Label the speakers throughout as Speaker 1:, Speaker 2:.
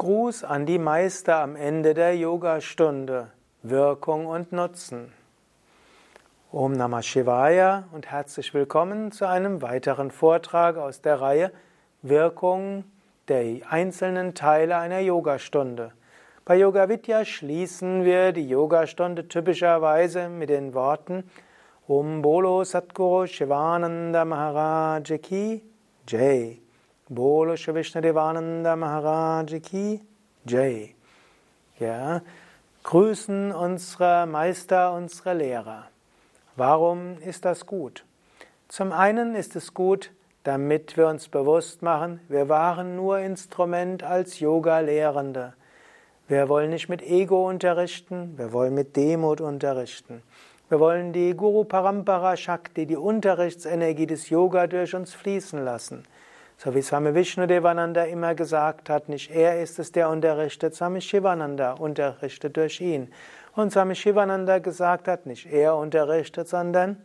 Speaker 1: Gruß an die Meister am Ende der Yogastunde. Wirkung und Nutzen. Om Namah Shivaya und herzlich willkommen zu einem weiteren Vortrag aus der Reihe Wirkung der einzelnen Teile einer Yogastunde. Bei Yoga Vidya schließen wir die Yogastunde typischerweise mit den Worten Om Bolo Satguru Shivananda Maharaj Ki Jai. Bolo Shri Vishnadevananda Maharaj Ki Jai. Ja, grüßen unsere Meister, unsere Lehrer. Warum ist das gut? Zum einen ist es gut, damit wir uns bewusst machen, wir waren nur Instrument als Yoga-Lehrende. Wir wollen nicht mit Ego unterrichten, wir wollen mit Demut unterrichten. Wir wollen die Guru Parampara Shakti, die Unterrichtsenergie des Yoga durch uns fließen lassen. So wie Swami Vishnu Devananda immer gesagt hat, nicht er ist es, der unterrichtet, Swami Shivananda unterrichtet durch ihn. Und Swami Shivananda gesagt hat, nicht er unterrichtet, sondern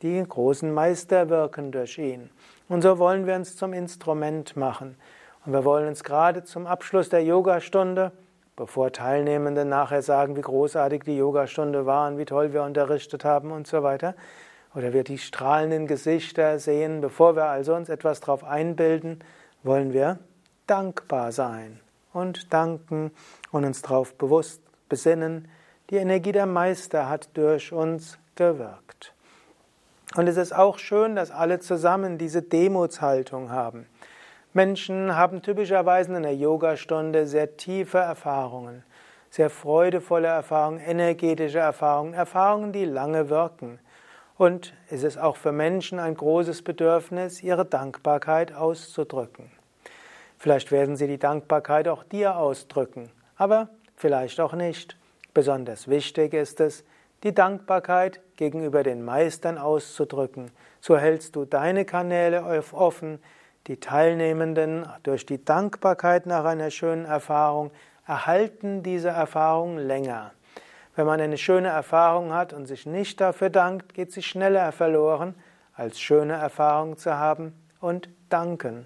Speaker 1: die großen Meister wirken durch ihn. Und so wollen wir uns zum Instrument machen. Und wir wollen uns gerade zum Abschluss der Yogastunde, bevor Teilnehmende nachher sagen, wie großartig die Yogastunde war und wie toll wir unterrichtet haben und so weiter, oder wir die strahlenden Gesichter sehen, bevor wir also uns etwas darauf einbilden, wollen wir dankbar sein und danken und uns darauf bewusst besinnen, die Energie der Meister hat durch uns gewirkt. Und es ist auch schön, dass alle zusammen diese Demutshaltung haben. Menschen haben typischerweise in der Yogastunde sehr tiefe Erfahrungen, sehr freudevolle Erfahrungen, energetische Erfahrungen, Erfahrungen, die lange wirken. Und es ist auch für Menschen ein großes Bedürfnis, ihre Dankbarkeit auszudrücken. Vielleicht werden sie die Dankbarkeit auch dir ausdrücken, aber vielleicht auch nicht. Besonders wichtig ist es, die Dankbarkeit gegenüber den Meistern auszudrücken. So hältst du deine Kanäle offen, die Teilnehmenden durch die Dankbarkeit nach einer schönen Erfahrung erhalten diese Erfahrung länger. Wenn man eine schöne Erfahrung hat und sich nicht dafür dankt, geht sie schneller verloren, als schöne Erfahrung zu haben und danken.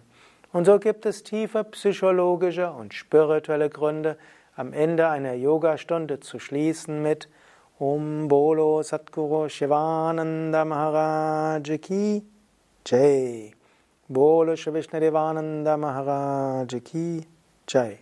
Speaker 1: Und so gibt es tiefe psychologische und spirituelle Gründe, am Ende einer Yogastunde zu schließen mit Om Bolo Satguru Shivananda Maharaj Ki Jai. Bolo Shri Vishnadevananda Maharaj Ki Jai.